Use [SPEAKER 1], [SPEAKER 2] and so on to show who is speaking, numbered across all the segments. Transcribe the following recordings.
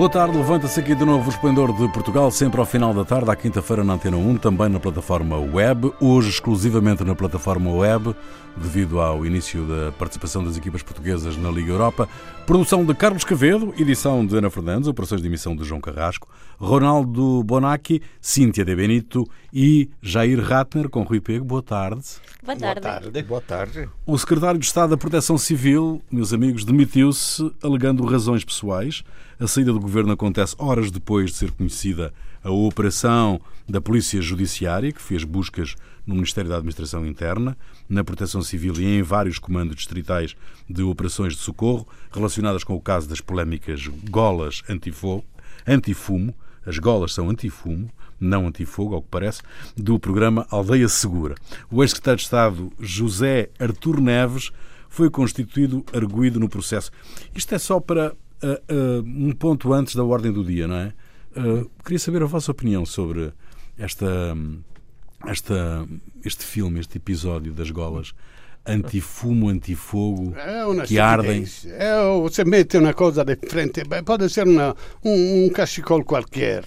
[SPEAKER 1] Boa tarde, levanta-se aqui de novo o Esplendor de Portugal, sempre ao final da tarde, à quinta-feira na Antena 1, também na plataforma web, hoje exclusivamente na plataforma web, devido ao início da participação das equipas portuguesas na Liga Europa. Produção de Carlos Cavedo, edição de Ana Fernandes, operações de emissão de João Carrasco, Ronaldo Bonacci, Cíntia De Benito e Jair Ratner com Rui Pego. Boa tarde.
[SPEAKER 2] Boa tarde.
[SPEAKER 3] Boa tarde. Boa tarde.
[SPEAKER 1] O secretário de Estado da Proteção Civil, meus amigos, demitiu-se alegando razões pessoais. A saída do governo acontece horas depois de ser conhecida a operação da Polícia Judiciária, que fez buscas no Ministério da Administração Interna, na Proteção Civil e em vários comandos distritais de operações de socorro relacionadas com o caso das polémicas golas antifogo, antifumo. As golas são antifumo, não antifogo, ao que parece, do programa Aldeia Segura. O ex-secretário de Estado José Artur Neves foi constituído arguído no processo. Isto é só para uh, uh, um ponto antes da ordem do dia, não é? Uh, queria saber a vossa opinião sobre esta, esta, este filme, este episódio das golas antifumo, antifogo, que ardem.
[SPEAKER 3] É, você mete uma coisa de frente, pode ser uma, um, um cachecol qualquer.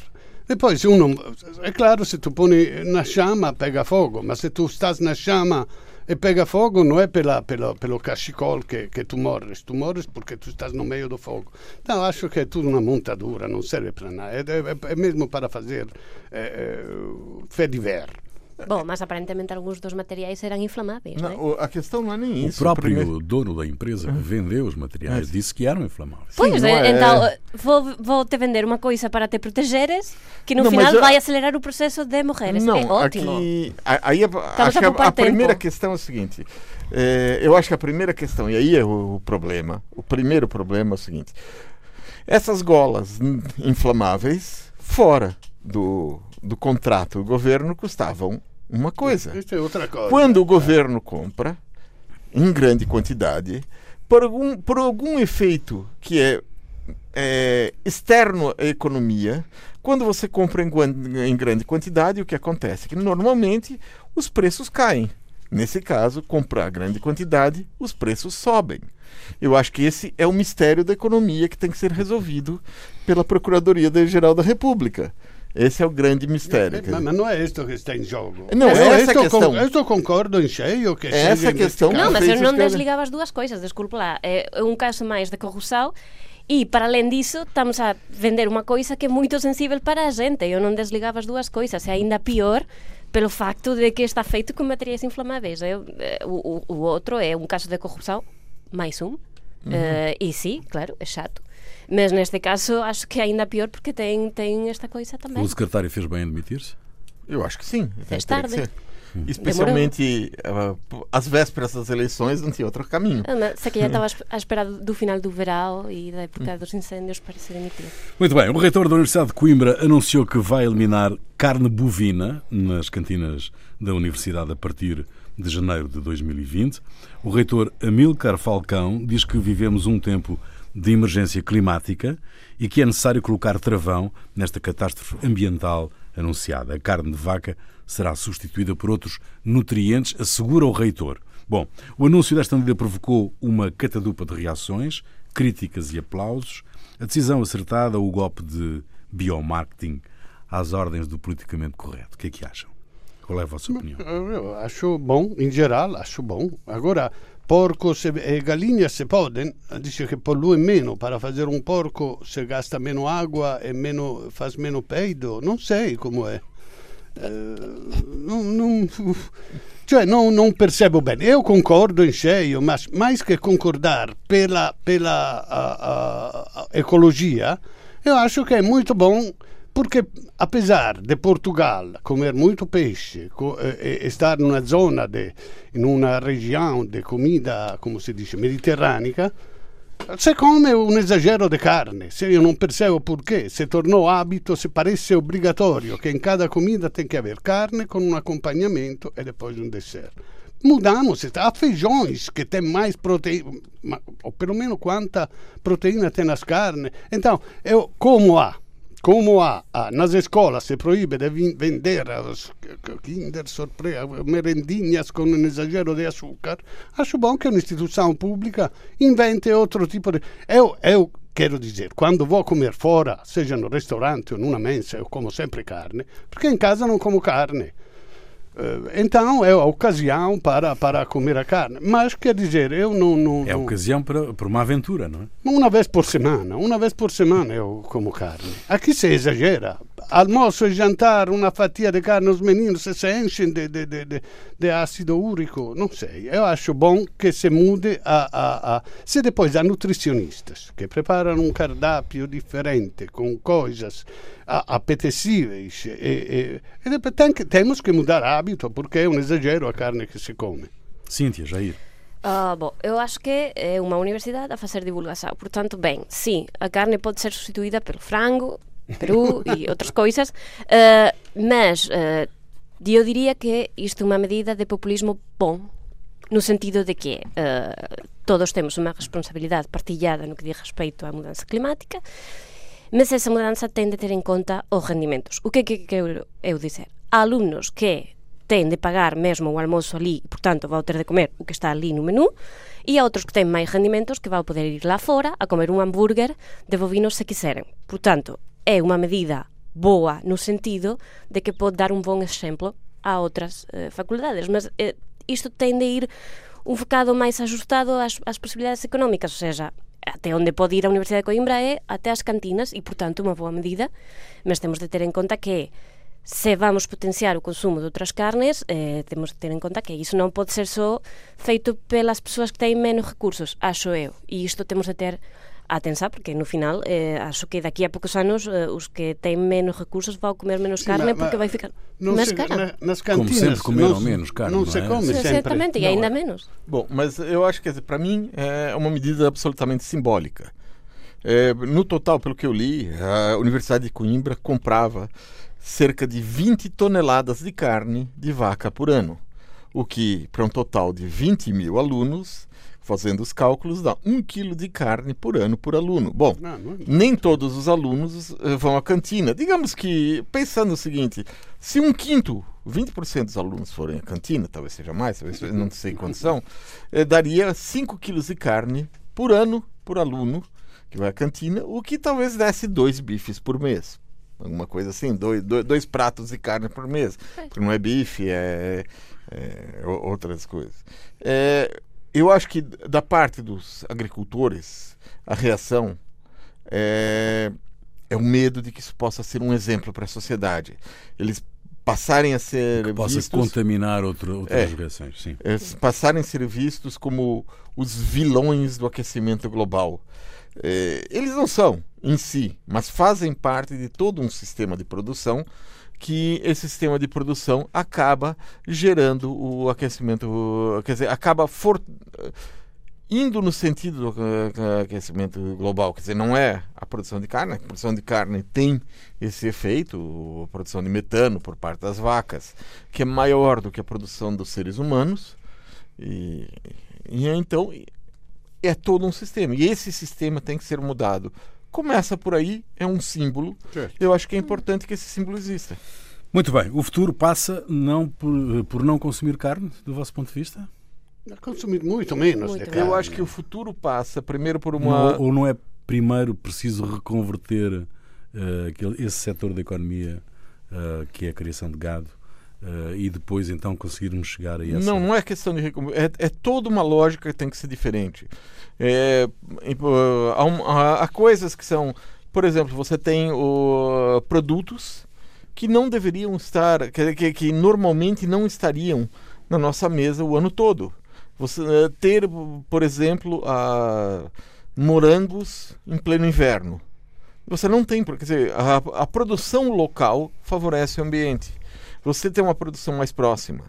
[SPEAKER 3] Depois uno, é claro, se tu põe na chama pega fogo, mas se tu estás na chama e pega fogo não é pela, pela, pelo cachecol que, que tu morres, tu morres porque tu estás no meio do fogo. Então acho que é tudo uma montadura, não serve para nada. É, é, é mesmo para fazer é, é, fé de ver.
[SPEAKER 2] Bom, mas aparentemente alguns dos materiais eram inflamáveis, não, não
[SPEAKER 4] é? A questão não é nem isso.
[SPEAKER 1] O próprio primeiro... dono da empresa que vendeu os materiais disse que eram inflamáveis.
[SPEAKER 2] Pois, Sim, é, então vou, vou te vender uma coisa para te protegeres que no não, final vai acelerar o processo de morreres.
[SPEAKER 4] Não,
[SPEAKER 2] é ótimo.
[SPEAKER 4] Aqui, aí acho que a, a primeira questão é o seguinte. É, eu acho que a primeira questão, e aí é o, o problema, o primeiro problema é o seguinte. Essas golas inflamáveis fora do, do contrato do governo custavam uma coisa.
[SPEAKER 3] Isso é outra coisa.
[SPEAKER 4] Quando o governo compra em grande quantidade, por algum, por algum efeito que é, é externo à economia, quando você compra em, em grande quantidade, o que acontece? Que normalmente os preços caem. Nesse caso, comprar grande quantidade, os preços sobem. Eu acho que esse é o mistério da economia que tem que ser resolvido pela Procuradoria-Geral da República. Esse é o grande mistério.
[SPEAKER 3] Mas, mas não é isso que está em jogo.
[SPEAKER 4] Não, é essa a questão.
[SPEAKER 3] eu concordo em cheio que
[SPEAKER 4] essa a questão.
[SPEAKER 2] Não, mas eu não desligava as duas coisas, desculpe lá. É um caso mais de corrupção e, para além disso, estamos a vender uma coisa que é muito sensível para a gente. Eu não desligava as duas coisas. É ainda pior pelo facto de que está feito com materiais inflamáveis. Eu, eh, o, o, outro é um caso de corrupção, mais um. Uhum. Uh, e sim, claro, é chato. Mas neste caso acho que é ainda pior porque tem, tem esta coisa também.
[SPEAKER 1] O secretário fez bem em demitir-se?
[SPEAKER 4] Eu acho que sim.
[SPEAKER 2] Fez tarde.
[SPEAKER 4] Especialmente uh, às vésperas das eleições não tinha outro caminho.
[SPEAKER 2] Ah, sei que já estava à espera do final do verão e da época dos incêndios para se demitir.
[SPEAKER 1] Muito bem, o reitor da Universidade de Coimbra anunciou que vai eliminar carne bovina nas cantinas da Universidade a partir de janeiro de 2020. O reitor Amilcar Falcão diz que vivemos um tempo de emergência climática e que é necessário colocar travão nesta catástrofe ambiental anunciada. A carne de vaca será substituída por outros nutrientes, assegura o reitor. Bom, o anúncio desta medida provocou uma catadupa de reações, críticas e aplausos. A decisão acertada, o golpe de biomarketing às ordens do politicamente correto. O que é que acham? Qual é a vossa opinião?
[SPEAKER 3] Eu acho bom, em geral, acho bom. Agora, porcos e galinhas se podem, dice che pollui meno, para fazer um porco se gasta meno água e meno, faz meno peido, non sei como é. Uh, non, non, cioè non, percebo bene. Eu concordo in cheio, mas mais que concordar pela, pela ecologia, eu acho que é muito bom porque apesar de Portugal comer muito peixe e, e estar numa zona, de, in una região de comida, como se diz, mediterrânica, se come un esagero di carne, se io non percebo perché, se tornou hábito, se parece obrigatório che in cada comida tem que haver carne com um acompanhamento e depois um dessert. Mudamos, há feijões que têm mais proteína, ou pelo menos quanta proteína tem nas carnes. Então, eu como há como há, nas escolas se proíbe de vender Kinder Surpresa, merendinhas com um exagero de açúcar, acho bom que uma instituição pública invente outro tipo de. Eu, eu quero dizer, quando vou comer fora, seja no ristorante ou numa mensa, eu como sempre carne, porque em casa não como carne. Uh, então é a ocasião para, para comer a carne. Mas quer dizer, eu não. não
[SPEAKER 1] é
[SPEAKER 3] não...
[SPEAKER 1] ocasião para, para uma aventura, não é?
[SPEAKER 3] Uma vez por semana, uma vez por semana eu como carne. Aqui se exagera. Almoço e jantar, uma fatia de carne, os meninos se enchem de, de, de, de, ácido úrico. Não sei. Eu acho bom que se mude a, a, a. Se depois há nutricionistas que preparam um cardápio diferente, com coisas apetecíveis, e, e, e tem que, temos que mudar hábito, porque é um exagero a carne que se come.
[SPEAKER 1] Cíntia, Jair.
[SPEAKER 2] Uh, bom, eu acho que é uma universidade a fazer divulgação. Portanto, bem, sim, a carne pode ser substituída pelo frango, peru e outras coisas, uh, mas uh, eu diria que isto é uma medida de populismo bom, no sentido de que uh, todos temos uma responsabilidade partilhada no que diz respeito à mudança climática, mas essa mudança tem de ter em conta os rendimentos. O que é que quero eu dizer? Há alunos que têm de pagar mesmo o almoço ali e, portanto, vão ter de comer o que está ali no menu, e há outros que têm máis rendimentos que vão poder ir lá fora a comer un hambúrguer de bovinos se quiserem. Portanto, é unha medida boa no sentido de que pode dar un bon exemplo a outras eh, facultades, mas eh, isto ten de ir un focado máis ajustado ás, ás posibilidades económicas, ou seja, até onde pode ir a Universidade de Coimbra é até as cantinas e, portanto, unha boa medida, mas temos de ter en conta que se vamos potenciar o consumo de outras carnes, eh, temos de ter en conta que iso non pode ser só feito pelas persoas que teñen menos recursos, acho eu, e isto temos de ter a tensar, porque no final eh, acho que daqui a poucos anos eh, os que têm menos recursos vão comer menos sí, carne ma, porque vai ficar máis cara.
[SPEAKER 3] Na, nas cantinas,
[SPEAKER 1] Como sempre comeram menos carne,
[SPEAKER 3] não, não se
[SPEAKER 1] é?
[SPEAKER 3] come sempre.
[SPEAKER 2] Certamente, e ainda menos.
[SPEAKER 4] Bom, mas eu acho que para mim é uma medida absolutamente simbólica. É, no total, pelo que eu li, a Universidade de Coimbra comprava cerca de 20 toneladas de carne de vaca por ano, o que, para um total de 20 mil alunos, fazendo os cálculos, dá um quilo de carne por ano por aluno. Bom, não, não... nem todos os alunos uh, vão à cantina. Digamos que, pensando o seguinte, se um quinto, 20% dos alunos forem à cantina, talvez seja mais, talvez não sei quantos são, uh, daria 5 quilos de carne por ano por aluno que vai à cantina, o que talvez desse dois bifes por mês. Alguma coisa assim, dois, dois, dois pratos de carne por mês. Porque não é bife, é, é outras coisas. É, eu acho que da parte dos agricultores, a reação é, é o medo de que isso possa ser um exemplo para a sociedade. Eles passarem a ser
[SPEAKER 1] que possa
[SPEAKER 4] vistos,
[SPEAKER 1] contaminar outro, outras é, gerações, sim.
[SPEAKER 4] É, passarem a ser vistos como os vilões do aquecimento global. É, eles não são em si, mas fazem parte de todo um sistema de produção que esse sistema de produção acaba gerando o aquecimento, quer dizer, acaba for, indo no sentido do aquecimento global, quer dizer, não é a produção de carne, a produção de carne tem esse efeito, a produção de metano por parte das vacas, que é maior do que a produção dos seres humanos, e, e então é todo um sistema, e esse sistema tem que ser mudado Começa por aí, é um símbolo. Certo. Eu acho que é importante que esse símbolo exista.
[SPEAKER 1] Muito bem. O futuro passa não por, por não consumir carne, do vosso ponto de vista?
[SPEAKER 3] Consumir muito menos muito
[SPEAKER 4] carne. Eu acho que o futuro passa primeiro por uma.
[SPEAKER 1] Não, ou não é primeiro preciso reconverter uh, aquele, esse setor da economia uh, que é a criação de gado Uh, e depois então conseguirmos chegar a essa.
[SPEAKER 4] Não, não é questão de é, é toda uma lógica que tem que ser diferente. É, há, há, coisas que são, por exemplo, você tem o, produtos que não deveriam estar, que, que, que, normalmente não estariam na nossa mesa o ano todo. Você eh, ter, por exemplo, a, morangos em pleno inverno. Você não tem, dizer, a, a produção local favorece o ambiente você tem uma produção mais próxima.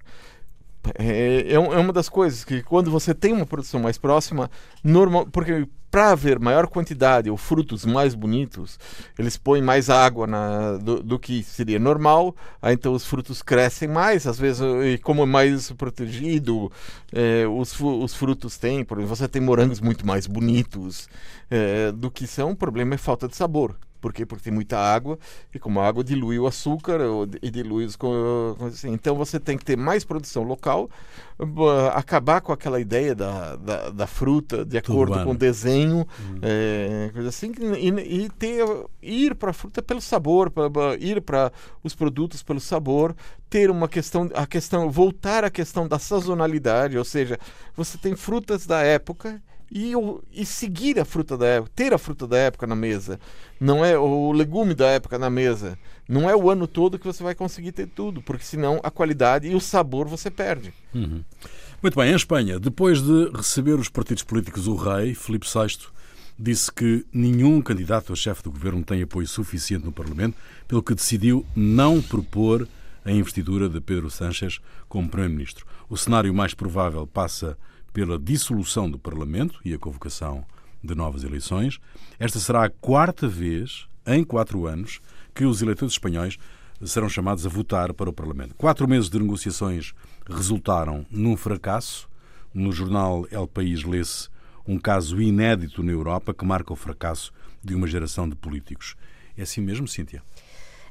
[SPEAKER 4] É, é, é, uma das coisas que quando você tem uma produção mais próxima, normal, porque para haver maior quantidade ou frutos mais bonitos, eles põem mais água na, do, do, que seria normal, aí então os frutos crescem mais, às vezes, e como é mais protegido, é, os, os frutos têm, por exemplo, você tem morangos muito mais bonitos é, do que são, o problema é falta de sabor Por quê? Porque tem muita água e como a água dilui o açúcar e dilui os assim. Então você tem que ter mais produção local, ba- acabar com aquela ideia da, da, da fruta de acordo
[SPEAKER 1] urbano.
[SPEAKER 4] com o desenho, é, coisa assim, e, e ter, ir para a fruta pelo sabor, pra- ir para os produtos pelo sabor, ter uma questão, a questão, voltar à questão da sazonalidade, ou seja, você tem frutas da época e, e seguir a fruta da época, ter a fruta da época na mesa, não é o legume da época na mesa. Não é o ano todo que você vai conseguir ter tudo, porque senão a qualidade e o sabor você perde.
[SPEAKER 1] Muito bem, em Espanha, depois de receber os partidos políticos o rei, Filipe VI disse que nenhum candidato a chefe do governo tem apoio suficiente no Parlamento, pelo que decidiu não propor a investidura de Pedro Sánchez como primeiro-ministro. O cenário mais provável passa pela dissolução do Parlamento e a convocação de novas eleições. Esta será a quarta vez em quatro anos que os eleitores espanhóis serão chamados a votar para o Parlamento. Quatro meses de negociações resultaram num fracasso. No jornal El País lê-se um caso inédito na Europa que marca o fracasso de uma geração de políticos. É assim mesmo, Cíntia?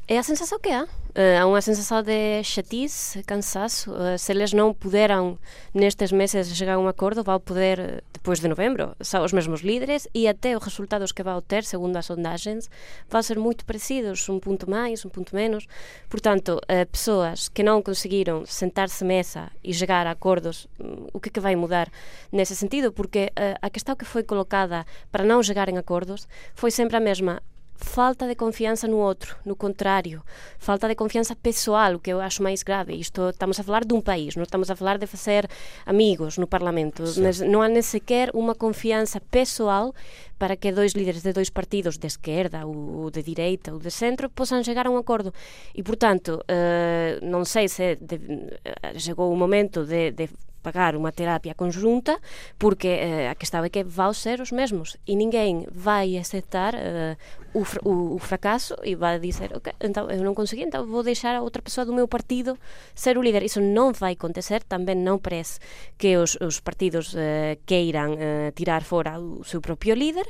[SPEAKER 2] É a sensação que há. Eh, há uma sensação de chatice, cansaço. Eh, se eles não puderam, nestes meses, chegar a um acordo, vão poder eh, depois de novembro. São os mesmos líderes e até os resultados que vão ter, segundo as sondagens, vão ser muito parecidos. Um ponto mais, um ponto menos. Portanto, pessoas que não conseguiram sentar-se mesa e chegar a acordos, hum, o que, é que vai mudar nesse sentido? Porque a questão que foi colocada para não chegar em acordos foi sempre a mesma falta de confiança no outro, no contrário, falta de confiança pessoal, o que eu acho mais grave. Isto estamos a falar de um país, não estamos a falar de fazer amigos no Parlamento, mas não há nem sequer uma confiança pessoal para que dois líderes de dois partidos de esquerda, ou de direita ou de centro, possam chegar a um acordo. E, portanto, eh, não sei se de, eh, chegou o momento de, de pagar uma terapia conjunta, porque eh, a questão é que vão ser os mesmos e ninguém vai aceitar eh, o, fra- o, o fracasso e vai dizer, ok, então eu não consegui, então vou deixar a outra pessoa do meu partido ser o líder. Isso não vai acontecer, também não parece que os, os partidos eh, queiram tirar fora o seu próprio líder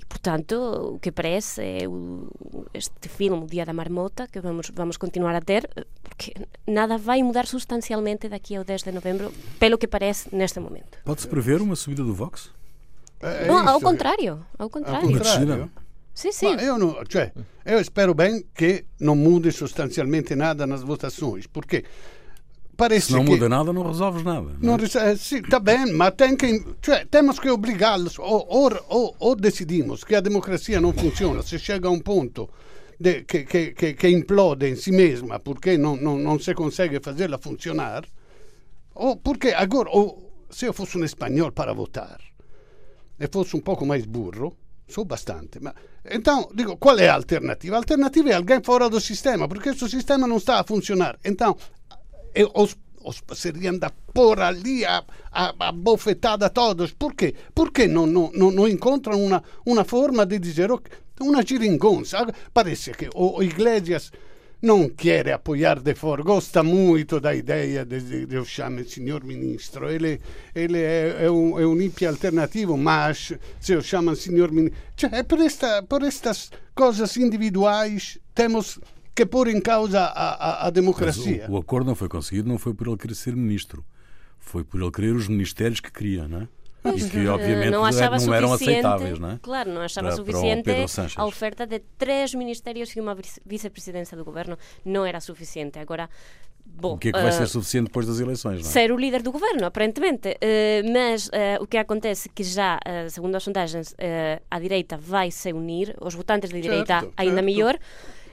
[SPEAKER 2] e, portanto, o que parece é o, este filme, O Dia da Marmota, que vamos, vamos continuar a ter, porque nada vai mudar substancialmente daqui ao 10 de novembro, pelo que parece neste momento.
[SPEAKER 1] Pode-se prever uma subida do Vox?
[SPEAKER 3] É, é
[SPEAKER 2] Não, ao contrário, ao
[SPEAKER 3] Ao
[SPEAKER 2] contrário.
[SPEAKER 1] Uma
[SPEAKER 3] contrário.
[SPEAKER 2] Sim, sim.
[SPEAKER 3] Ma io, no- cioè, io spero ben che non mude sostanzialmente nada nas votações, porque parece
[SPEAKER 1] Se não
[SPEAKER 3] que
[SPEAKER 1] muda nada, não resolves nada. não é?
[SPEAKER 3] Non ris- eh, está bem, mas tem que, cioè, temos que obrigá-los, ou, ou, ou, decidimos que a democracia não funciona, se chega a um ponto de, que, que, que, que implode em si mesma porque não, não, não se consegue fazê-la funcionar, ou porque agora, ou, se eu fosse um espanhol para votar e fosse um pouco mais burro, sou bastante, ma então, digo, qual é a alternativa? A alternativa é alguém fora do sistema, porque esse sistema não está a funcionar. Então, os, os seriam da pôr ali a, a, a bofetada a todos. Por quê? Porque não, não, não, não encontram uma, uma forma de dizer uma geringonça. Parece que o, o Iglesias não quer apoiar de fora, gosta muito da ideia de, de, chamar senhor ministro. Ele, ele é, é, um, é um hippie alternativo, mas se o senhor ministro. Cioè, por, esta, por estas coisas individuais temos que pôr em causa a, a, a democracia.
[SPEAKER 1] o, o acordo não foi conseguido, não foi por ele querer ser ministro. Foi por ele querer os ministérios que queria, não é? E que, obviamente,
[SPEAKER 2] não achava
[SPEAKER 1] não eram
[SPEAKER 2] suficiente,
[SPEAKER 1] aceitáveis, não é?
[SPEAKER 2] Claro, não achava
[SPEAKER 1] Para- para
[SPEAKER 2] suficiente
[SPEAKER 1] Pedro Sánchez.
[SPEAKER 2] a oferta de três ministérios e uma vice- vice-presidência do governo. Não era suficiente. Agora, bom,
[SPEAKER 1] O que é que vai
[SPEAKER 2] eh,
[SPEAKER 1] ser suficiente depois das eleições, não é?
[SPEAKER 2] ser o líder do governo, aparentemente. Eh, mas eh, o que acontece é que já, segundo as sondagens, a direita vai se unir, os votantes da direita
[SPEAKER 3] Certo,
[SPEAKER 2] ainda
[SPEAKER 3] certo.
[SPEAKER 2] melhor.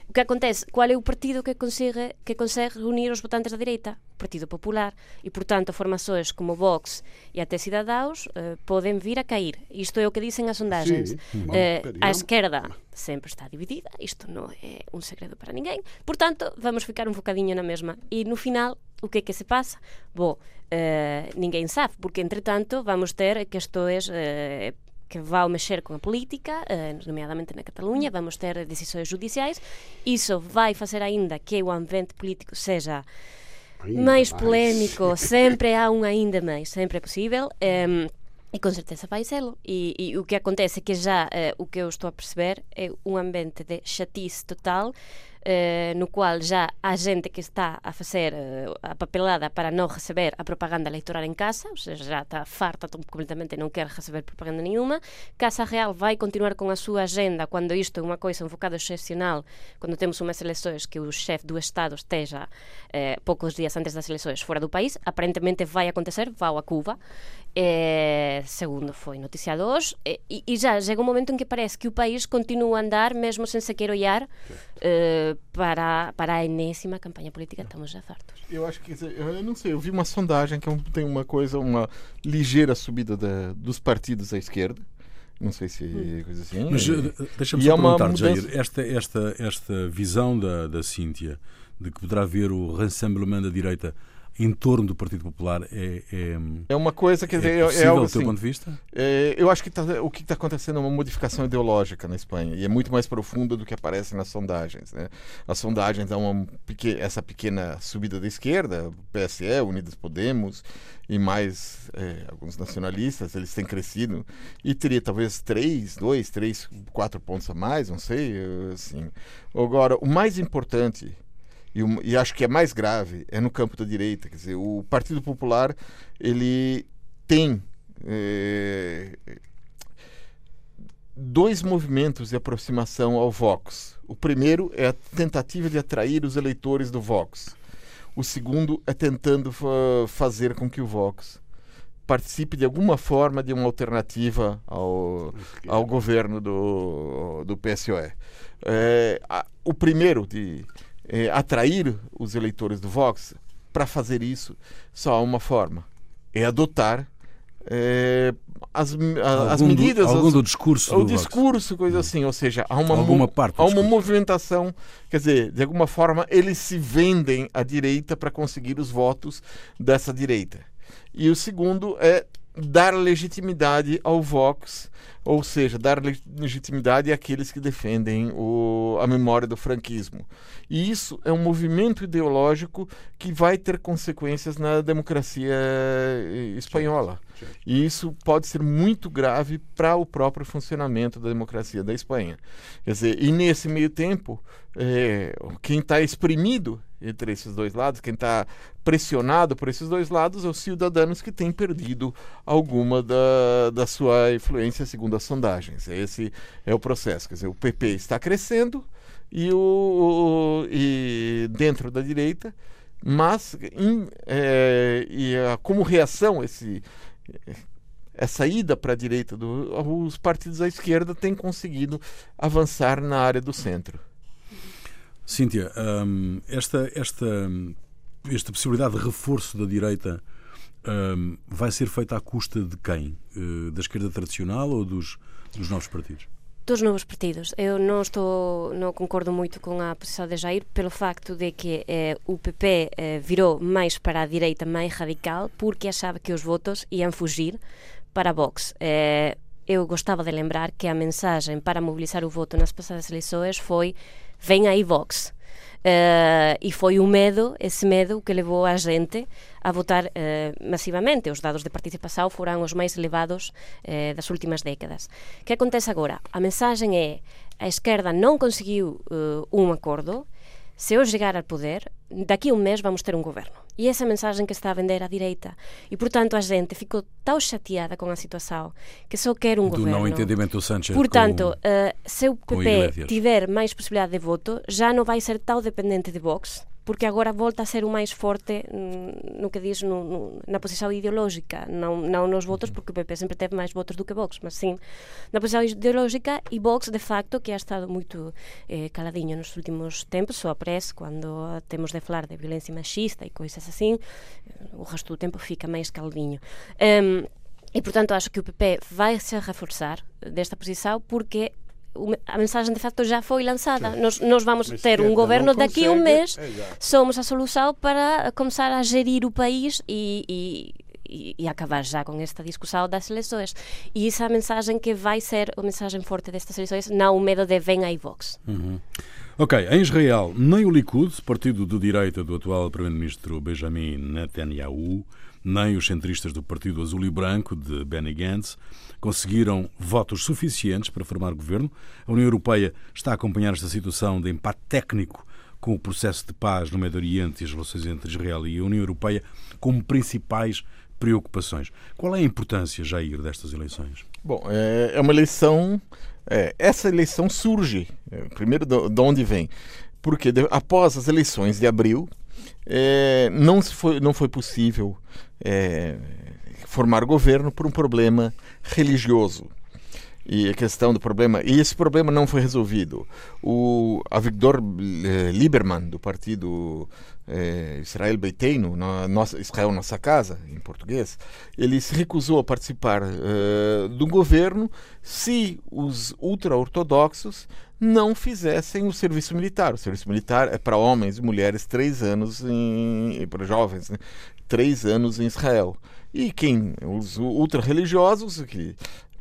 [SPEAKER 2] O que acontece? Qual é o partido que consegue, que consegue unir os votantes da direita? O Partido Popular. E, portanto, formações como Vox e até Cidadãos eh, podem vir a cair. Isto é o que dizem as sondagens.
[SPEAKER 3] Sim,
[SPEAKER 2] Eh, a esquerda sempre está dividida, isto não é um segredo para ninguém. Portanto, vamos ficar um bocadinho na mesma. E no final, o que é que se passa? Bom, eh, ninguém sabe, porque entretanto vamos ter questões que vão mexer com a política, eh, nomeadamente na Catalunha, vamos ter decisões judiciais. Isso vai fazer ainda que o ambiente político seja
[SPEAKER 3] Ainda
[SPEAKER 2] mais
[SPEAKER 3] mais.
[SPEAKER 2] polémico, sempre há um ainda mais, sempre é possível. Em, E com certeza vai sê-lo. E, e, o que acontece é que já eh, o que eu estou a perceber é um ambiente de chatice total eh, no qual já há gente que está a fazer eh, a papelada para não receber a propaganda eleitoral em casa, ou seja, já está farta completamente e não quer receber propaganda nenhuma. Casa Real vai continuar com a sua agenda quando isto é uma coisa um excepcional, quando temos umas eleições que o chefe do Estado esteja eh, poucos dias antes das eleições fora do país, aparentemente vai acontecer, vão a Cuba, eh, segundo foi noticiado hoje, e, e, já chega um momento em que parece que o país continua a andar mesmo sem sequer olhar eh, para, para a enésima campanha política, estamos já fartos.
[SPEAKER 4] Eu acho que, eu não sei, eu vi uma sondagem que é tem uma coisa, uma ligeira subida da, dos partidos à esquerda. Não sei se é coisa assim.
[SPEAKER 1] Mas eh, deixa-me só é perguntar, mudança... Jair, esta, esta, esta visão da, da Cíntia de que poderá haver o rassemblement da direita em torno do Partido Popular é é,
[SPEAKER 4] é uma coisa que
[SPEAKER 1] é, é, é algo do teu assim, ponto de vista
[SPEAKER 4] é, eu acho que tá, o que está acontecendo é uma modificação ideológica na Espanha e é muito mais profunda do que aparece nas sondagens né? as sondagens dão uma, essa pequena subida da esquerda PSE Unidos Podemos e mais é, alguns nacionalistas eles têm crescido e teria talvez três dois três quatro pontos a mais não sei assim agora o mais importante e, e, acho que é mais grave é no campo da direita. Quer dizer, o Partido Popular ele tem é, dois movimentos de aproximação ao Vox. O primeiro é a tentativa de atrair os eleitores do Vox. O segundo é tentando fa fazer com que o Vox participe de alguma forma de uma alternativa ao, ao governo do, do PSOE. É, a, o primeiro de é, atrair os eleitores do Vox, para fazer isso, só há uma forma: é adotar é, as, a, as medidas.
[SPEAKER 1] Do, algum as, do discurso.
[SPEAKER 4] O discurso, Vox. coisa assim. Ou seja, há uma, alguma parte há uma movimentação. Quer dizer, de alguma forma, eles se vendem à direita para conseguir os votos dessa direita. E o segundo é dar legitimidade ao Vox, ou seja, dar legitimidade àqueles que defendem o, a memória do franquismo. E isso é um movimento ideológico que vai ter consequências na democracia eh, espanhola. E isso pode ser muito grave para o próprio funcionamento da democracia da Espanha. Quer dizer, e nesse meio tempo, é, quem está exprimido entre esses dois lados, quem está pressionado por esses dois lados é os cidadãos que têm perdido alguma da, da sua influência segundo as sondagens. Esse é o processo. Quer dizer, o PP está crescendo e, o, e dentro da direita, mas é, e a, como reação esse essa ida para a direita, do, os partidos à esquerda têm conseguido avançar na área do centro.
[SPEAKER 1] Cíntia, um, esta, esta, esta possibilidade de reforço da direita um, vai ser feita à custa de quem? Uh, da esquerda tradicional ou dos, dos novos partidos?
[SPEAKER 2] Dos novos partidos. Eu não estou, não concordo muito com a posição de Jair pelo facto de que eh, o PP eh, virou mais para a direita, mais radical, porque achava que os votos iam fugir para Vox. Eh, eu gostava de lembrar que a mensagem para mobilizar o voto nas passadas eleições foi vem aí Vox. Uh, e foi o medo, esse medo que levou a xente a votar eh, masivamente. Os dados de participación foran os máis elevados eh, das últimas décadas. Que acontece agora? A mensaxe é a esquerda non conseguiu eh, un acordo, se eu chegar ao poder, daqui a um mês vamos ter um governo. E essa a mensagem que está a vender à direita. E, portanto, a gente ficou tão chateada com a situação que só quer um
[SPEAKER 1] do
[SPEAKER 2] governo.
[SPEAKER 1] Do não entendimento do Sánchez
[SPEAKER 2] Portanto,
[SPEAKER 1] com, uh,
[SPEAKER 2] se o PP tiver mais possibilidade de voto, já não vai ser tão dependente de Vox, porque agora volta a ser o máis forte mm, no que diz no, no, na posición ideológica, non, non nos votos, porque o PP sempre teve máis votos do que Vox, mas sim na posición ideológica e Vox, de facto, que ha estado moito eh, nos últimos tempos, só aparece cando temos de falar de violencia machista e coisas assim, o resto do tempo fica máis caldiño. Um, e, portanto, acho que o PP vai se reforçar desta posição porque a mensagem de facto já foi lançada. Nós, nós vamos Mas ter um governo daqui a um mês, somos a solução para começar a gerir o país e, e e, e, acabar já com esta discussão das eleições. E essa é a mensagem que vai ser a mensagem forte destas eleições, não o medo de vem aí Vox.
[SPEAKER 1] Uhum. Ok, em Israel, nem o Likud, partido de direita do atual primeiro-ministro Benjamin Netanyahu, nem os centristas do Partido Azul e Branco de Benny Gantz conseguiram votos suficientes para formar governo. A União Europeia está a acompanhar esta situação de empate técnico com o processo de paz no Médio Oriente e as relações entre Israel e a União Europeia como principais preocupações. Qual é a importância, Jair, destas eleições?
[SPEAKER 4] Bom, é, é uma eleição. É, essa eleição surge, é, primeiro, de onde vem? Porque após as eleições de abril, é, não, foi, não foi possível é, formar governo por um problema religioso. E a questão do problema e esse problema não foi resolvido. O Avigdor eh, Lieberman do partido eh, Israel Beiteinu nossa, Israel nossa casa em português ele se recusou a participar eh, do governo se os ultra-ortodoxos não fizessem o serviço militar. O serviço militar é para homens e mulheres três anos para jovens né? Três anos em Israel e quem os ultra-religiosos que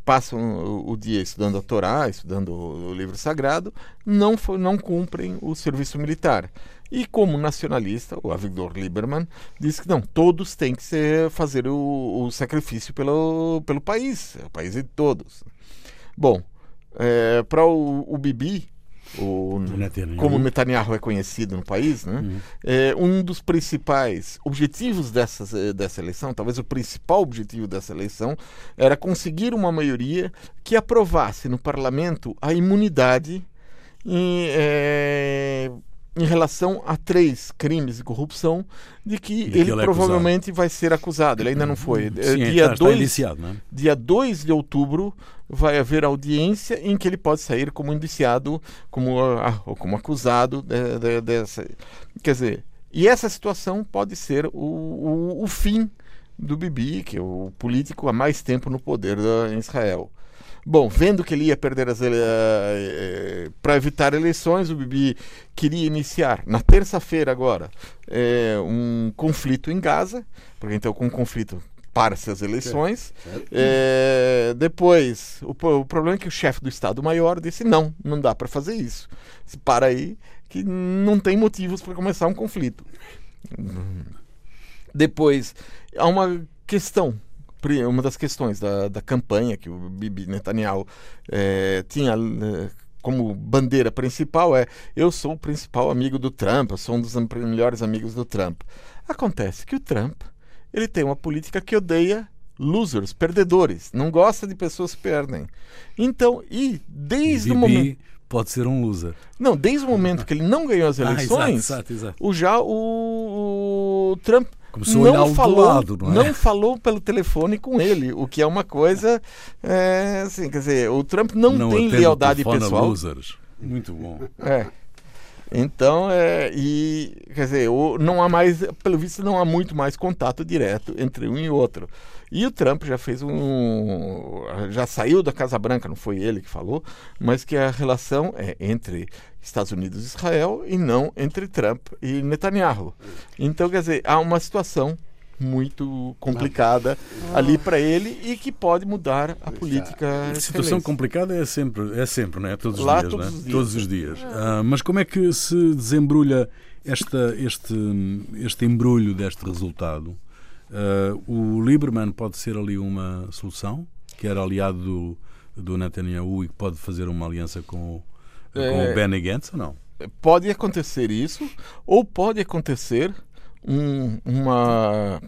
[SPEAKER 4] passam o, dia estudando a Torá, estudando o, livro sagrado, não, não cumprem o serviço militar. E como nacionalista, o Avigdor Lieberman diz que não, todos têm que ser, fazer o, o sacrifício pelo, pelo país, o país de todos. Bom, é, para o, o Bibi, o, Netanyahu. como Netanyahu é conhecido no país, né? Uhum. É, um dos principais objetivos dessas, eh, dessa eleição, talvez o principal objetivo dessa eleição, era conseguir uma maioria que aprovasse no parlamento a imunidade em, é, em relação a três crimes de corrupção de que, de que ele, ele é provavelmente vai ser acusado. Ele ainda não foi.
[SPEAKER 1] Sim, é, dia 2 né?
[SPEAKER 4] dia 2 de outubro vai haver audiência em que ele pode sair como indiciado, como, ah, como acusado de, de, dessa. Quer dizer, e essa situação pode ser o, o, o fim do Bibi, que é o político há mais tempo no poder da, em Israel. Bom, vendo que ele ia perder as ele... Eh, para evitar eleições, o Bibi queria iniciar na terça-feira agora é, um conflito em Gaza, porque então com um conflito para-se as eleições. É, depois, o, o, problema é que o chefe do Estado-Maior disse: não, não dá para fazer isso. Para aí que não tem motivos para começar um conflito. Depois, há uma questão uma das questões da, da campanha que o Bibi Netanyahu é, tinha é, como bandeira principal é eu sou o principal amigo do Trump, eu sou um dos melhores amigos do Trump. Acontece que o Trump ele tem uma política que odeia losers, perdedores, não gosta de pessoas que perdem. Então, e desde Bibi... o momento
[SPEAKER 1] pode ser um loser.
[SPEAKER 4] Não, desde o momento que ele não ganhou as eleições, ah, exato, exato, exato. o já o, o Trump
[SPEAKER 1] Começou não a olhar falou, lado, não,
[SPEAKER 4] é? não falou pelo telefone com ele, o que é uma coisa, é, assim, quer dizer, o Trump não, não tem lealdade pessoal.
[SPEAKER 1] Losers. Muito bom.
[SPEAKER 4] É. Então, é, e, quer dizer, não há mais, pelo visto, não há muito mais contato direto entre um e outro. E o Trump já fez um. já saiu da Casa Branca, não foi ele que falou, mas que a relação é entre Estados Unidos e Israel e não entre Trump e Netanyahu. Então, quer dizer, há uma situação muito complicada ali para ele e que pode mudar a política.
[SPEAKER 1] A situação complicada é sempre, é sempre, não é? Todos os Lá, dias, todos, é? os dias. todos os dias. Ah, mas como é que se desembrulha esta, este, este embrulho deste resultado? Uh, o Lieberman pode ser ali uma solução, que era aliado do, do Netanyahu e que pode fazer uma aliança com, com é, o Benny Gantz ou não?
[SPEAKER 4] Pode acontecer isso, ou pode acontecer um, uma,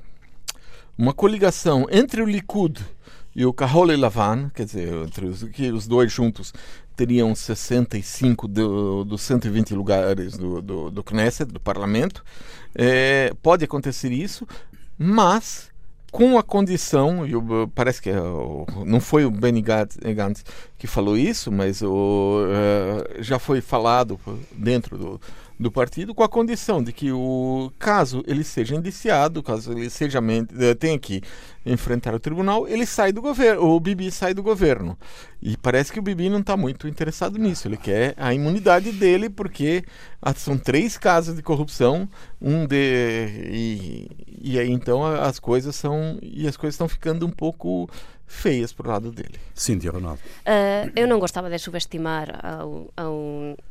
[SPEAKER 4] uma coligação entre o Likud e o Kahol Lavan, quer dizer, entre os, que os dois juntos teriam 65 do, dos 120 lugares do, do, do Knesset, do parlamento. É, pode acontecer isso, mas com a condição, e parece que é não foi o Benny Gantz que falou isso, mas o, uh, já foi falado dentro do, do partido com a condição de que o caso ele seja indiciado, caso ele seja eh, tenha que enfrentar o tribunal, ele sai do governo, o Bibi sai do governo. E parece que o Bibi não está muito interessado nisso. Ele quer a imunidade dele porque são três casos de corrupção, um de e, e aí então as coisas são e as coisas estão ficando um pouco feias para o lado dele.
[SPEAKER 1] Cíntia Ronaldo.
[SPEAKER 2] Uh, eu não gostava de subestimar ao, ao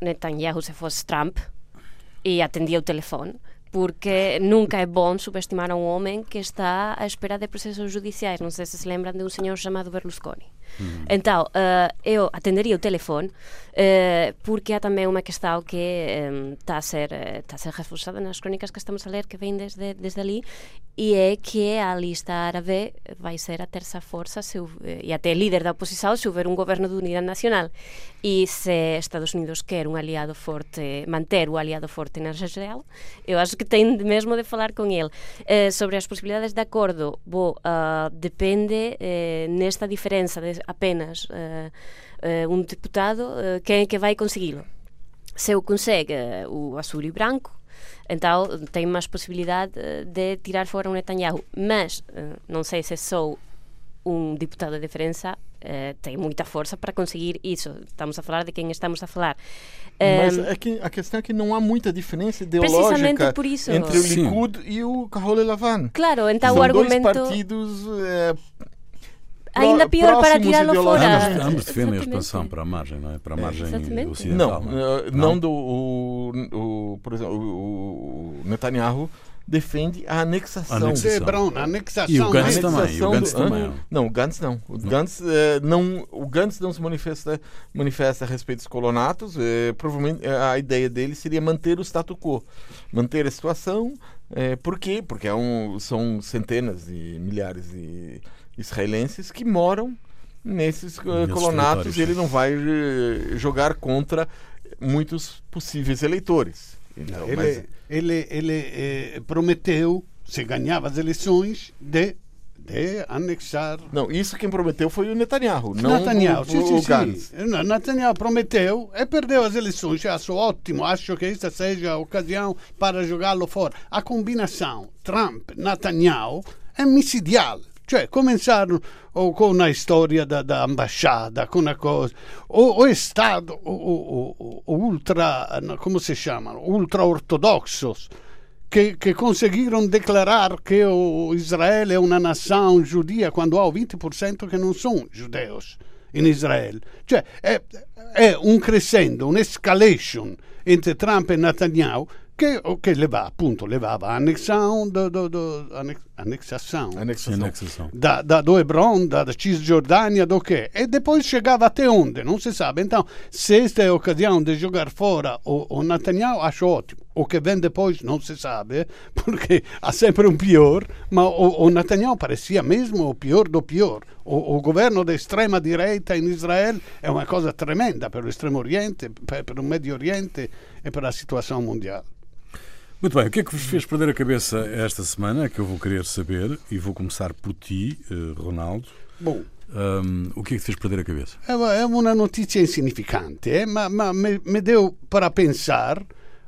[SPEAKER 2] Netanyahu se fosse Trump, e atendia o telefone porque nunca é bom subestimar a um homem que está à espera de processos judiciais. Não sei se se lembram de um senhor chamado Berlusconi. Uhum. Então, uh, eu atenderia o telefone uh, porque há também uma questão que está um, a ser está a ser reforçada nas crónicas que estamos a ler que vem desde desde ali e é que a lista árabe vai ser a terça força se, e até líder da oposição se houver um governo de unidade nacional e se Estados Unidos quer um aliado forte manter o aliado forte na Israel eu acho que tem mesmo de falar com ele uh, sobre as possibilidades de acordo bo, depende nesta diferença de apenas uh, uh, um deputado, uh, quem é que vai consegui-lo? Se o consegue o Assuri Branco, então tem mais possibilidade de tirar fora o Netanyahu. Mas não sei se sou um deputado de diferença tem muita força para conseguir isso. Estamos a falar de quem estamos a falar.
[SPEAKER 4] Mas aqui, a questão é que não há muita diferença ideológica entre o Likud Sim. e o Kahol Lavan.
[SPEAKER 2] Claro, então
[SPEAKER 4] São
[SPEAKER 2] o argumento...
[SPEAKER 4] dois partidos
[SPEAKER 2] ainda pior para tirá-lo fora.
[SPEAKER 1] Ambos, ambos defendem a expansão para a margem, não é? Para a margem Exatamente. ocidental.
[SPEAKER 4] Não, não, eh, não do o, o, por exemplo, o, Netanyahu defende a anexação.
[SPEAKER 1] Anexação.
[SPEAKER 3] Brown, anexação.
[SPEAKER 1] E o Gantz também. O Gantz do, também.
[SPEAKER 4] Não, o Gantz não. O Gantz, eh, não, o Gantz não se manifesta, manifesta a respeito dos colonatos. Eh, provavelmente a ideia dele seria manter o status quo. Manter a situação. Eh, por quê? Porque é um, são centenas e milhares de israelenses que moram nesses uh, colonatos e ele não vai uh, jogar contra muitos possíveis eleitores.
[SPEAKER 3] Então, ele, mas... ele, ele eh, prometeu, se ganhava as eleições, de de anexar.
[SPEAKER 4] Não, isso quem prometeu foi o Netanyahu, não
[SPEAKER 3] Netanyahu,
[SPEAKER 4] o,
[SPEAKER 3] sim,
[SPEAKER 4] o,
[SPEAKER 3] sim, sim. Netanyahu prometeu e perdeu as eleições. Acho ótimo, acho que esta seja a ocasião para jogá-lo fora. A combinação Trump-Netanyahu é micidial. Cioè, cominciarono o, con una storia da, da ambasciata, con una cosa, o, o è stato o, o, ultra, come si chiamano, ultra ortodoxos, che, che conseguirono dichiarare che Israele è una nazione giudia quando ha il 20% che non sono giudeos in Israele. Cioè, è, è un crescendo, un'escalation entre Trump e Netanyahu che, che leva, appunto, levava annexação, do, do, do, anex, anexação,
[SPEAKER 1] anexação.
[SPEAKER 3] Da, da, do Hebron, da, da Cisgiordânia, do que? E depois chegava até onde? Não se sabe. Então, se esta é a ocasião de jogar fora o, o Netanyahu, acho ótimo. O que vem depois não se sabe, porque há sempre um pior, mas o, o Netanyahu parecia mesmo o pior do pior. O, o governo da extrema direita em Israel é uma coisa tremenda para o Extremo Oriente, para, para o Médio Oriente e para a situação mundial.
[SPEAKER 1] Muito bem, o que é que vos fez perder a cabeça esta semana? É que eu vou querer saber e vou começar por ti, eh, Ronaldo.
[SPEAKER 3] Bom,
[SPEAKER 1] um, o que é que te fez perder a cabeça?
[SPEAKER 3] É uma notícia insignificante, eh? mas, me, deu para pensar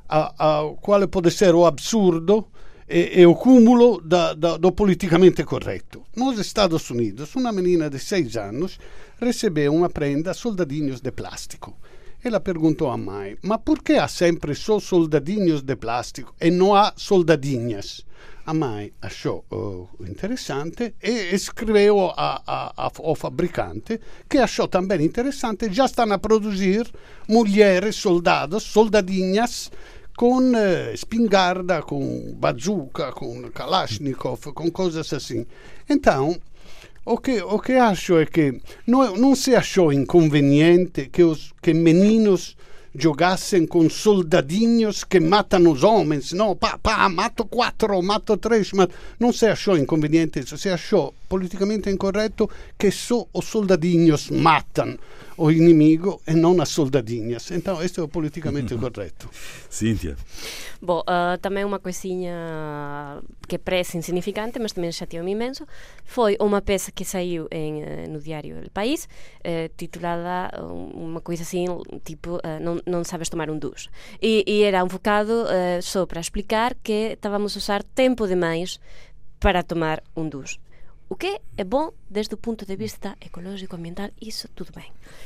[SPEAKER 3] a, a qual pode ser o absurdo e, e o cúmulo da, da, do politicamente correto. Nos Estados Unidos, uma menina de seis anos recebeu uma prenda soldadinhos de plástico. Ela perguntou a Mas por que há sempre só soldadinhos de plástico e não há soldadinhas? A mãe achou uh, interessante e escreveu a, a, a, ao fabricante, que achou também interessante. Já estão a produzir mulheres, soldados, soldadinhas com espingarda, com bazooka, com Kalashnikov, com coisas assim. Então, o que, o que acho é que não, não se achou inconveniente que os que meninos jogassem com soldadinhos que matam os homens. Não, pá, pá, mato quatro, mato três. Mas não se achou inconveniente isso. Se achou politicamente incorreto que só os soldadinhos matam o inimigo e não as soldadinhas. Então, este é o politicamente correto.
[SPEAKER 1] Cíntia.
[SPEAKER 2] Bom, uh, também uma coisinha que parece insignificante, mas também chateou-me imenso, foi uma peça que saiu em, uh, no diário El País, uh, titulada uma coisa assim, tipo, não, não sabes tomar um duche. E, e era um bocado só para explicar que estávamos a usar tempo demais para tomar um duche. O que é bom desde o ponto de vista ecológico, ambiental, isso tudo bem.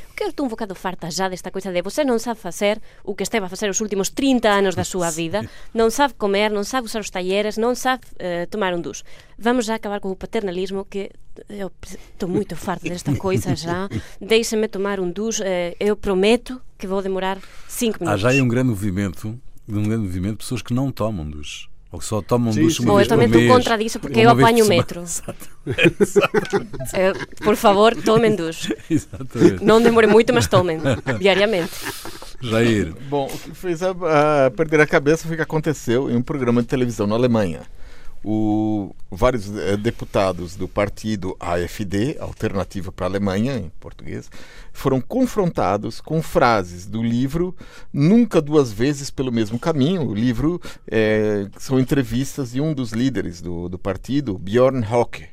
[SPEAKER 2] O que eu estou um bocado farta já desta coisa de você não sabe fazer o que esteve a fazer os últimos 30 anos da sua vida, não sabe comer, não sabe usar os talheres, não sabe uh, tomar um duche. Vamos já acabar com o paternalismo que eu estou muito farta desta coisa já. Deixe-me tomar um duche, uh, eu prometo que vou demorar 5 minutos.
[SPEAKER 1] Há já aí um grande movimento, um grande movimento de pessoas que não tomam duche. Ou que só tomam
[SPEAKER 3] Sim,
[SPEAKER 1] ducha
[SPEAKER 3] sim.
[SPEAKER 1] uma vez
[SPEAKER 2] eu também
[SPEAKER 1] por
[SPEAKER 2] estou
[SPEAKER 1] mês.
[SPEAKER 2] contra disso porque
[SPEAKER 1] Uma
[SPEAKER 2] eu
[SPEAKER 1] por
[SPEAKER 2] apanho o metro.
[SPEAKER 1] Exato.
[SPEAKER 2] Por favor, tomem duche.
[SPEAKER 1] Exatamente.
[SPEAKER 2] Não demore muito, mas tomem. Diariamente.
[SPEAKER 1] Jair,
[SPEAKER 4] Bom, o que fez a, a perder a cabeça foi o que aconteceu em um programa de televisão na Alemanha. O, vários eh, deputados do partido AfD, Alternativa para a Alemanha, em português, foram confrontados com frases do livro Nunca Duas Vezes pelo Mesmo Caminho. O livro eh, são entrevistas de um dos líderes do, do partido, Bjorn Höcke.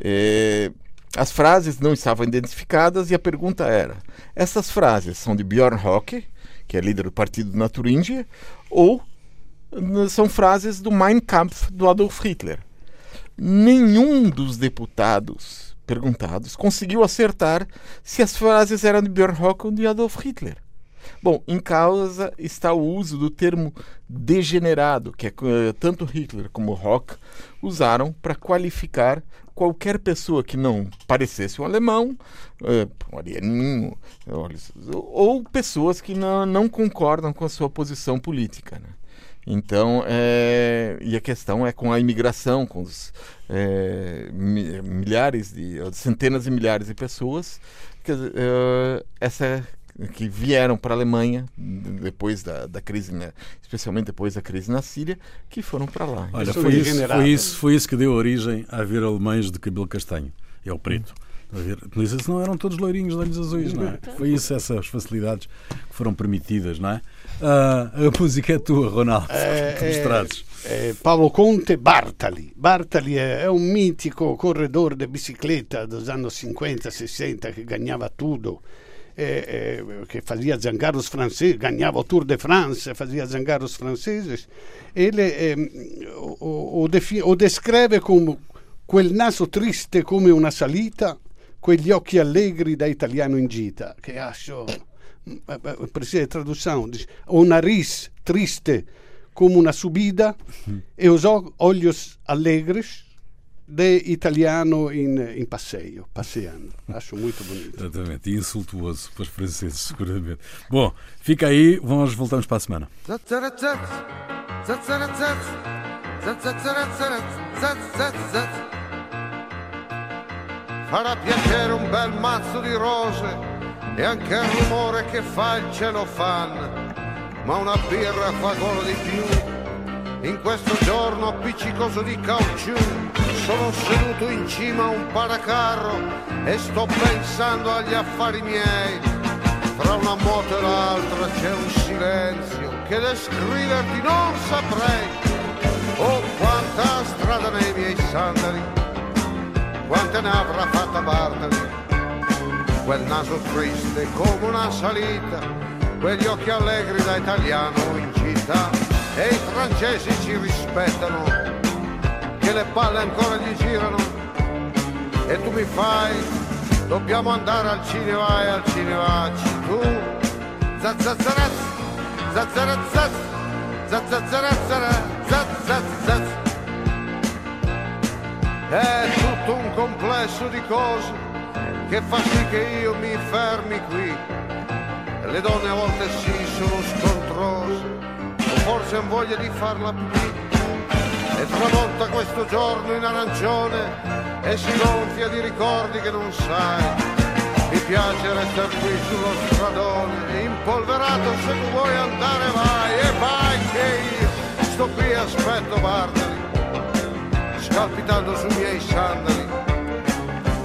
[SPEAKER 4] Eh, as frases não estavam identificadas e a pergunta era: essas frases são de Bjorn Höcke, que é líder do partido na Turíngia, ou são frases do Mein Kampf do Adolf Hitler? Nenhum dos deputados perguntados conseguiu acertar se as frases eram de Bjorn Höcke ou de Adolf Hitler. Bom, em causa está o uso do termo degenerado, que é eh, tanto Hitler como Rock usaram para qualificar qualquer pessoa que não parecesse um alemão, eh, ou pessoas que não, não concordam com a sua posição política. né? Então, é, e a questão é com a imigração, com os é, mi- milhares de, centenas e milhares de pessoas que, eh, essa que vieram para a Alemanha depois da, da crise, né, especialmente depois da crise na Síria, que foram para lá.
[SPEAKER 1] olha, foi isso, foi, isso, foi isso que deu origem a haver alemães de cabelo castanho. É o preto. A ver, mas esses não eram todos loirinhos de olhos azuis, não é? Foi isso, essas facilidades que foram permitidas, não é? Ah, a música é tua, Ronaldo. que nos trazes.
[SPEAKER 3] Eh, Paolo Conte Bartali. Bartali è, è un mitico corredor de bicicleta dos anni 50-60 che ganhava tudo. Eh, eh, che fazia zangar os franceses, ganhava o Tour de France, fazia zangar os franceses. Ele o, o- o descreve come quel naso triste come una salita, quegli occhi allegri da italiano in gita, che acho precisa de tradução, diz, o nariz triste como uma subida e os olhos alegres de italiano in, in passeio, passeando. Acho muito bonito.
[SPEAKER 1] Exatamente, e insultuoso para os franceses, seguramente. Bom, fica aí, nós voltamos para a semana.
[SPEAKER 5] Farà piacere un bel mazzo di rose e anche il rumore che fa il celofan, ma una birra fa gola di più. In questo giorno appiccicoso di caucciù sono seduto in cima a un paracarro e sto pensando agli affari miei. Fra una moto e l'altra c'è un silenzio che descriverti non saprei. Oh, quanta strada nei miei sandali, quante ne avrà fatta Bartali. Quel naso triste come una salita, quegli occhi allegri da italiano in città. E i francesi ci rispettano, che le palle ancora gli girano. E tu mi fai, dobbiamo andare al cinema e al cinema tu. Zazzazaraz, zazzarazaz, zazzazarazara, zazzazaz. È tutto un complesso di cose che fa sì che io mi fermi qui. Le donne a volte sì sono scontrose, o forse han voglia di farla pipì. E tramonta questo giorno in arancione e si gonfia di ricordi che non sai. Mi piace restare qui sullo stradone, impolverato se tu vuoi andare vai e vai che io sto qui aspetto Bartali, scalpitando sui miei sandali.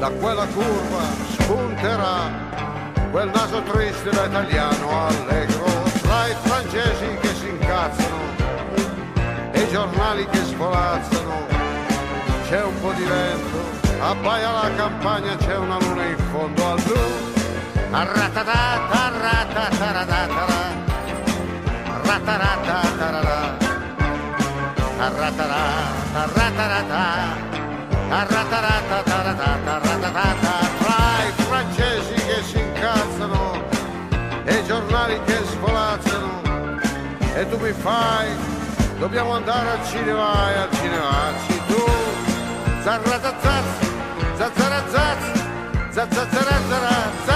[SPEAKER 5] Da quella curva spunterà quel naso triste da italiano allegro tra i francesi che si incazzano e i giornali che svolazzano. C'è un po' di vento, abbaia la campagna, c'è una luna in fondo al blu. Arratatata, arratataratara, arrataratatara, arratarà, arratarata, E tu mi fai, dobbiamo andare al cinema e al cinema ci tu. Zarratazaz, zazzarazaz, zazzarazaz.